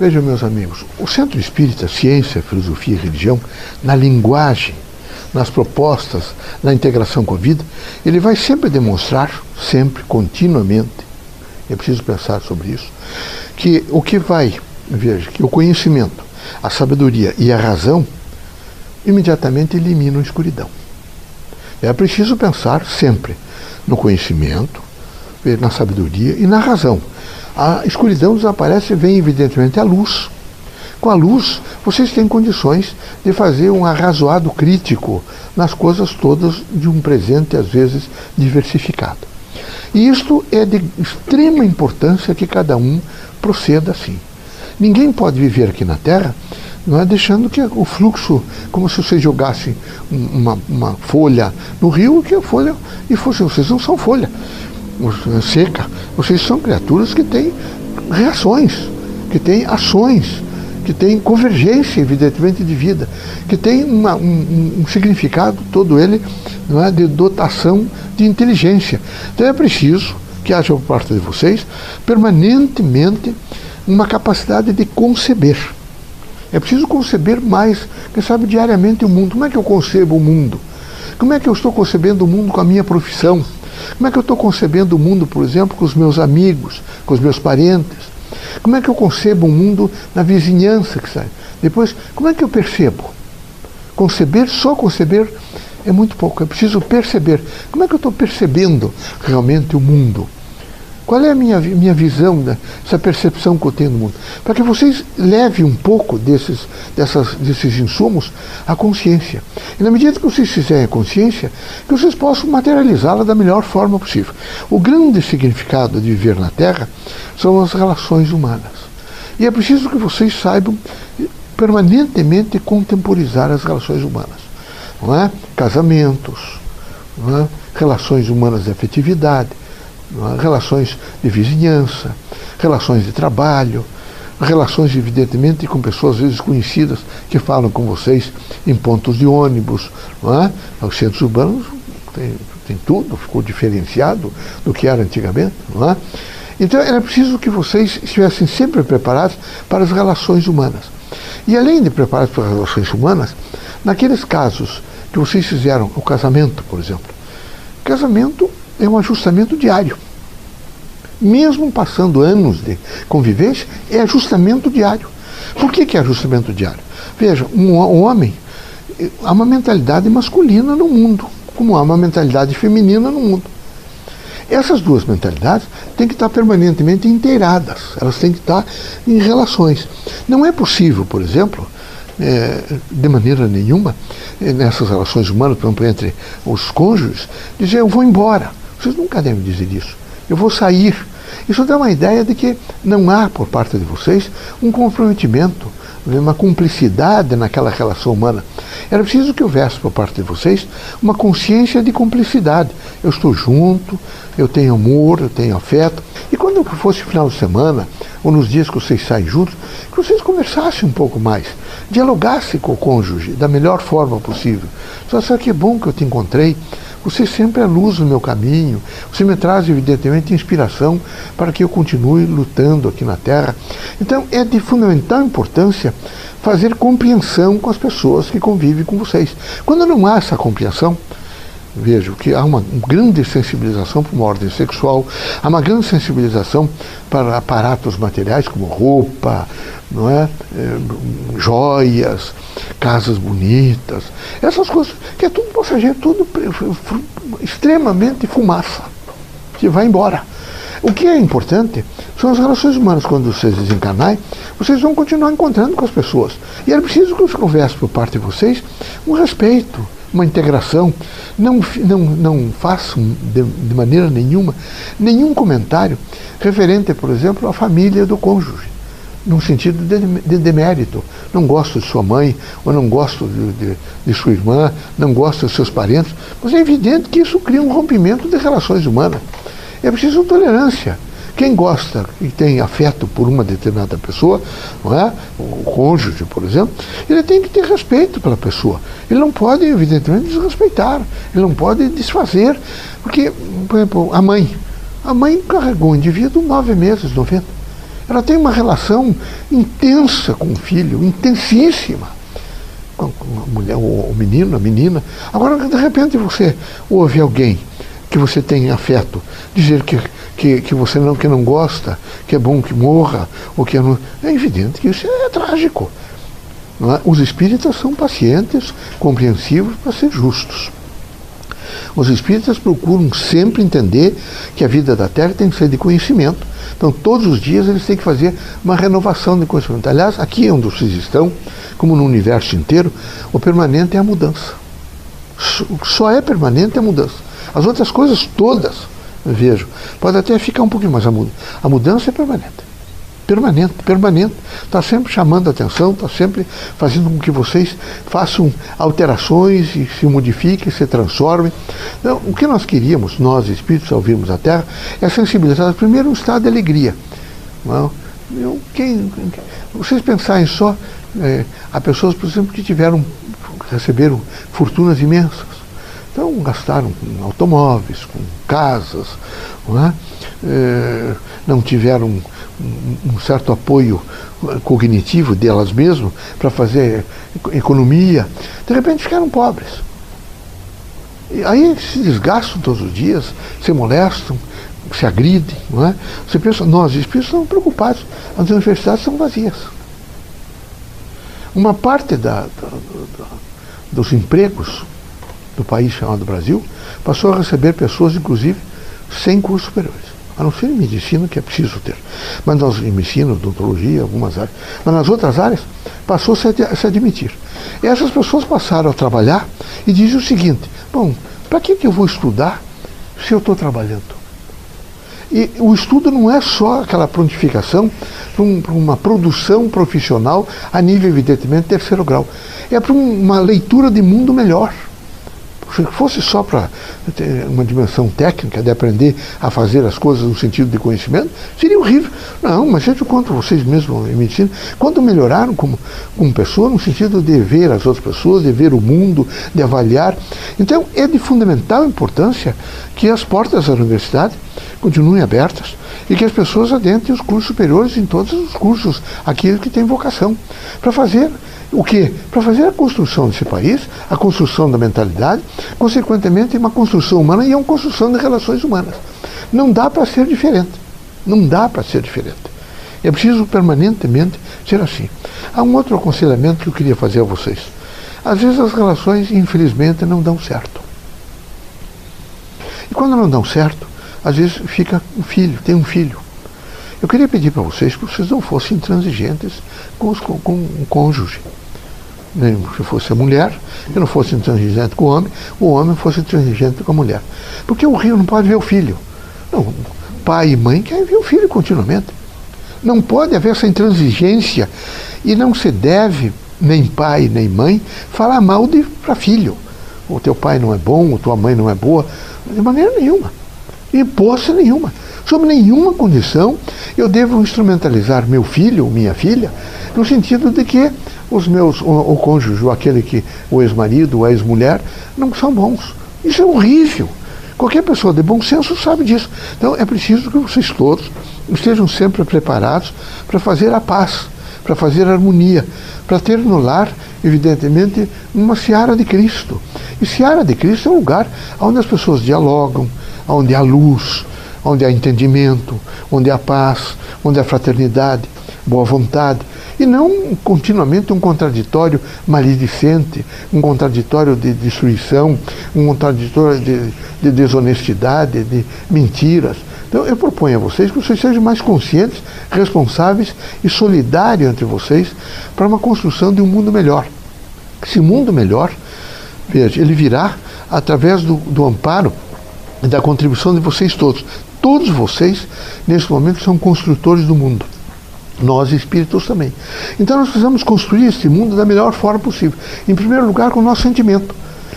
Vejam, meus amigos, o Centro Espírita, Ciência, Filosofia e Religião, na linguagem, nas propostas, na integração com a vida, ele vai sempre demonstrar, sempre, continuamente, é preciso pensar sobre isso, que o que vai, veja, que o conhecimento, a sabedoria e a razão imediatamente eliminam a escuridão. É preciso pensar sempre no conhecimento, na sabedoria e na razão. A escuridão desaparece e vem, evidentemente, a luz. Com a luz, vocês têm condições de fazer um arrazoado crítico nas coisas todas de um presente, às vezes, diversificado. E isto é de extrema importância que cada um proceda assim. Ninguém pode viver aqui na Terra não é deixando que o fluxo, como se vocês jogassem uma, uma folha no rio, que a folha, e fosse, vocês não são folha seca, vocês são criaturas que têm reações, que têm ações, que têm convergência, evidentemente, de vida, que tem uma, um, um, significado, todo ele, não é, de dotação de inteligência. Então é preciso que haja por parte de vocês permanentemente uma capacidade de conceber é preciso conceber mais, quem sabe, diariamente o mundo. Como é que eu concebo o mundo? Como é que eu estou concebendo o mundo com a minha profissão? Como é que eu estou concebendo o mundo, por exemplo, com os meus amigos, com os meus parentes? Como é que eu concebo o mundo na vizinhança que sai? Depois, como é que eu percebo? Conceber, só conceber é muito pouco. É preciso perceber. Como é que eu estou percebendo realmente o mundo? Qual é a minha, minha visão dessa percepção que eu tenho do mundo? Para que vocês levem um pouco desses, dessas, desses insumos à consciência. E na medida que vocês fizerem a consciência, que vocês possam materializá-la da melhor forma possível. O grande significado de viver na Terra são as relações humanas. E é preciso que vocês saibam permanentemente contemporizar as relações humanas. Não é? Casamentos, não é? relações humanas de afetividade é? relações de vizinhança, relações de trabalho, relações, evidentemente, com pessoas às vezes conhecidas que falam com vocês em pontos de ônibus. Não é? Os centros urbanos tem, tem tudo, ficou diferenciado do que era antigamente. Não é? Então era preciso que vocês estivessem sempre preparados para as relações humanas. E além de preparados para as relações humanas, naqueles casos que vocês fizeram, o casamento, por exemplo, casamento é um ajustamento diário. Mesmo passando anos de convivência, é ajustamento diário. Por que, que é ajustamento diário? Veja, um homem, há uma mentalidade masculina no mundo, como há uma mentalidade feminina no mundo. Essas duas mentalidades têm que estar permanentemente inteiradas, elas têm que estar em relações. Não é possível, por exemplo, é, de maneira nenhuma, é, nessas relações humanas, por exemplo, entre os cônjuges, dizer eu vou embora. Vocês nunca devem dizer isso. Eu vou sair. Isso dá uma ideia de que não há, por parte de vocês, um comprometimento, uma cumplicidade naquela relação humana. Era preciso que houvesse, por parte de vocês, uma consciência de cumplicidade. Eu estou junto, eu tenho amor, eu tenho afeto. E quando fosse final de semana, ou nos dias que vocês saem juntos, que vocês conversassem um pouco mais, dialogassem com o cônjuge da melhor forma possível. Só sabe que é bom que eu te encontrei, você sempre é luz no meu caminho. Você me traz, evidentemente, inspiração para que eu continue lutando aqui na Terra. Então, é de fundamental importância fazer compreensão com as pessoas que convivem com vocês. Quando não há essa compreensão, vejo que há uma grande sensibilização para uma ordem sexual, há uma grande sensibilização para aparatos materiais como roupa, não é? é joias, casas bonitas, essas coisas, que é tudo passageiro, tudo extremamente fumaça, que vai embora. O que é importante são as relações humanas. Quando vocês desencarnarem, vocês vão continuar encontrando com as pessoas. E é preciso que eu converse por parte de vocês um respeito, uma integração. Não, não, não façam de, de maneira nenhuma nenhum comentário referente, por exemplo, à família do cônjuge num sentido de, de demérito. Não gosto de sua mãe, ou não gosto de, de, de, sua irmã, não gosto dos seus parentes. Mas é evidente que isso cria um rompimento de relações humanas. É preciso tolerância. Quem gosta e tem afeto por uma determinada pessoa, não é? o cônjuge, por exemplo, ele tem que ter respeito pela pessoa. Ele não pode, evidentemente, desrespeitar. Ele não pode desfazer. Porque, por exemplo, a mãe. A mãe carregou o indivíduo nove meses, noventa. ela tem uma relação intensa com o filho, intensíssima. A mulher, o menino, a menina. Agora, de repente, você ouve alguém que você tem afeto dizer que, que, que você não, que não gosta, que é bom que morra, ou que é não. É evidente que isso é trágico. É? Os espíritas são pacientes, compreensivos para ser justos. Os espíritas procuram sempre entender que a vida da Terra tem que ser de conhecimento. Então, todos os dias eles têm que fazer uma renovação de conhecimento. Aliás, aqui onde vocês estão, como no universo inteiro, o permanente é a mudança. Só é permanente a mudança. As outras coisas todas, vejo, pode até ficar um pouquinho mais a mudança. A mudança é permanente permanente, permanente. Está sempre chamando a atenção, está sempre fazendo com que vocês façam alterações e se modifiquem, se transformem. Então, o que nós queríamos, nós espíritos, ao virmos a Terra, é sensibilizar primeiro um estado de alegria. Não? Eu, quem, vocês pensarem só, é, pessoas, por exemplo, que tiveram, receberam fortunas imensas. Então gastaram com automóveis, com casas, não, é? É, não tiveram um certo apoio cognitivo delas mesmas para fazer economia, de repente ficaram pobres. E aí se desgastam todos os dias, se molestam, se agridem. Não é? Você pensa, nós espíritos estamos preocupados, as universidades são vazias. Uma parte da, da, da, dos empregos do país chamado Brasil passou a receber pessoas, inclusive, sem cursos superiores a não ser em medicina, que é preciso ter. Mas nós, em medicina, odontologia, algumas áreas. Mas nas outras áreas, passou-se a se admitir. E essas pessoas passaram a trabalhar e dizem o seguinte: bom, para que, que eu vou estudar se eu estou trabalhando? E o estudo não é só aquela prontificação para um, uma produção profissional a nível, evidentemente, terceiro grau. É para uma leitura de mundo melhor. Se fosse só para ter uma dimensão técnica de aprender a fazer as coisas no sentido de conhecimento, seria horrível. Não, mas gente, quanto vocês mesmos em medicina, quanto melhoraram como, como pessoa no sentido de ver as outras pessoas, de ver o mundo, de avaliar. Então, é de fundamental importância que as portas da universidade continuem abertas e que as pessoas adentrem os cursos superiores em todos os cursos, aqueles que têm vocação, para fazer o quê? Para fazer a construção desse país, a construção da mentalidade, consequentemente uma construção humana e é uma construção de relações humanas. Não dá para ser diferente. Não dá para ser diferente. É preciso permanentemente ser assim. Há um outro aconselhamento que eu queria fazer a vocês. Às vezes as relações, infelizmente, não dão certo. E quando não dão certo, às vezes fica um filho, tem um filho. Eu queria pedir para vocês que vocês não fossem intransigentes com, os, com, com o cônjuge. Se fosse a mulher, que não fosse intransigente com o homem, o homem fosse intransigente com a mulher. Porque o rio não pode ver o filho. Não, pai e mãe querem ver o filho continuamente. Não pode haver essa intransigência e não se deve, nem pai nem mãe, falar mal para filho. O teu pai não é bom, ou tua mãe não é boa, de maneira nenhuma. Hipótese nenhuma. Sob nenhuma condição eu devo instrumentalizar meu filho ou minha filha no sentido de que os meus, o, o cônjuge, ou aquele que, o ex-marido, a ex-mulher, não são bons. Isso é horrível. Qualquer pessoa de bom senso sabe disso. Então é preciso que vocês todos estejam sempre preparados para fazer a paz, para fazer a harmonia, para ter no lar, evidentemente, uma seara de Cristo. E seara de Cristo é um lugar onde as pessoas dialogam, onde há luz, onde há entendimento, onde há paz, onde há fraternidade, boa vontade, e não continuamente um contraditório maledicente, um contraditório de destruição, um contraditório de, de desonestidade, de mentiras. Então eu proponho a vocês que vocês sejam mais conscientes, responsáveis e solidários entre vocês para uma construção de um mundo melhor. Esse mundo melhor, veja, ele virá através do, do amparo e da contribuição de vocês todos. Todos vocês, nesse momento, são construtores do mundo. Nós espíritos também. Então nós precisamos construir este mundo da melhor forma possível. Em primeiro lugar, com o nosso sentimento.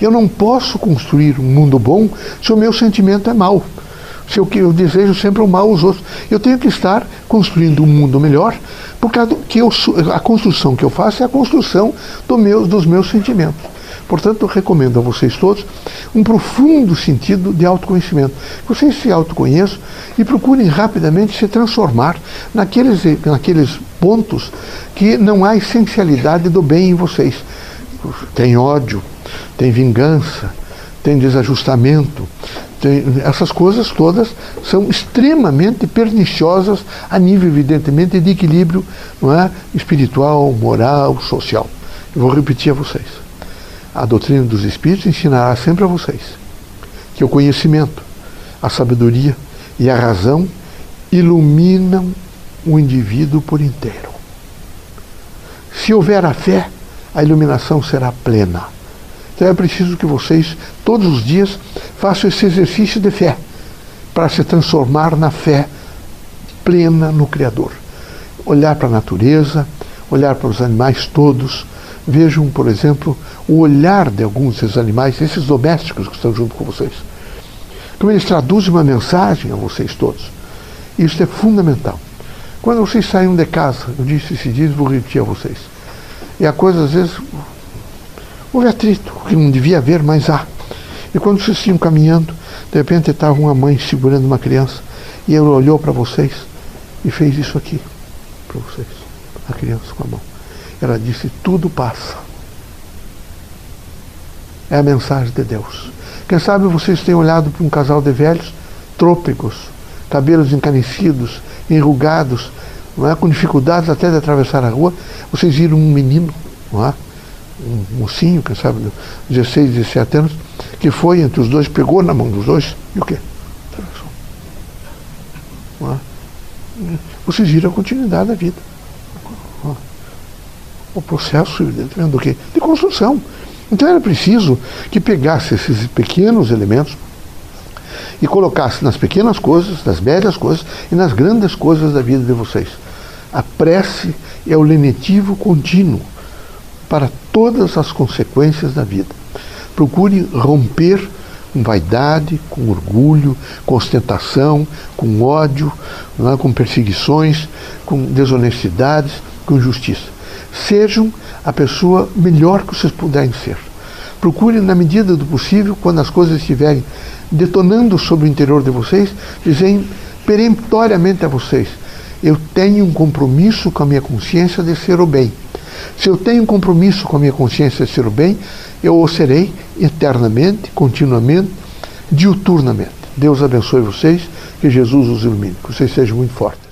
Eu não posso construir um mundo bom se o meu sentimento é mau. Se eu, eu desejo sempre o mal aos outros. Eu tenho que estar construindo um mundo melhor, porque a, que eu, a construção que eu faço é a construção do meu, dos meus sentimentos. Portanto, recomendo a vocês todos um profundo sentido de autoconhecimento. Vocês se autoconheçam e procurem rapidamente se transformar naqueles, naqueles pontos que não há essencialidade do bem em vocês. Tem ódio, tem vingança, tem desajustamento, essas coisas todas são extremamente perniciosas a nível, evidentemente, de equilíbrio não é? espiritual, moral, social. Eu vou repetir a vocês. A doutrina dos Espíritos ensinará sempre a vocês que o conhecimento, a sabedoria e a razão iluminam o indivíduo por inteiro. Se houver a fé, a iluminação será plena. Então é preciso que vocês, todos os dias, façam esse exercício de fé, para se transformar na fé plena no Criador. Olhar para a natureza, olhar para os animais todos. Vejam, por exemplo, o olhar de alguns desses animais, esses domésticos que estão junto com vocês. Como eles traduzem uma mensagem a vocês todos. Isso é fundamental. Quando vocês saem de casa, eu disse esses dias, vou repetir a vocês. E a coisa, às vezes, Houve atrito, que não devia haver, mas há. E quando vocês iam caminhando, de repente estava uma mãe segurando uma criança, e ela olhou para vocês e fez isso aqui, para vocês, a criança com a mão. Ela disse: Tudo passa. É a mensagem de Deus. Quem sabe vocês têm olhado para um casal de velhos, trôpegos, cabelos encanecidos, enrugados, não é? com dificuldades até de atravessar a rua, vocês viram um menino, não é? um mocinho, quem sabe, 16, 17 anos, que foi entre os dois, pegou na mão dos dois e o quê? É? Vocês viram a continuidade da vida. O processo, evidentemente, do quê? De construção. Então era preciso que pegasse esses pequenos elementos e colocasse nas pequenas coisas, nas médias coisas e nas grandes coisas da vida de vocês. A prece é o lenitivo contínuo para todas as consequências da vida. Procure romper com vaidade, com orgulho, com ostentação, com ódio, é? com perseguições, com desonestidades, com injustiça. Sejam a pessoa melhor que vocês puderem ser. Procure, na medida do possível, quando as coisas estiverem detonando sobre o interior de vocês, dizer peremptoriamente a vocês: eu tenho um compromisso com a minha consciência de ser o bem. Se eu tenho um compromisso com a minha consciência de ser o bem, eu o serei eternamente, continuamente, diuturnamente. Deus abençoe vocês, que Jesus os ilumine, que vocês sejam muito fortes.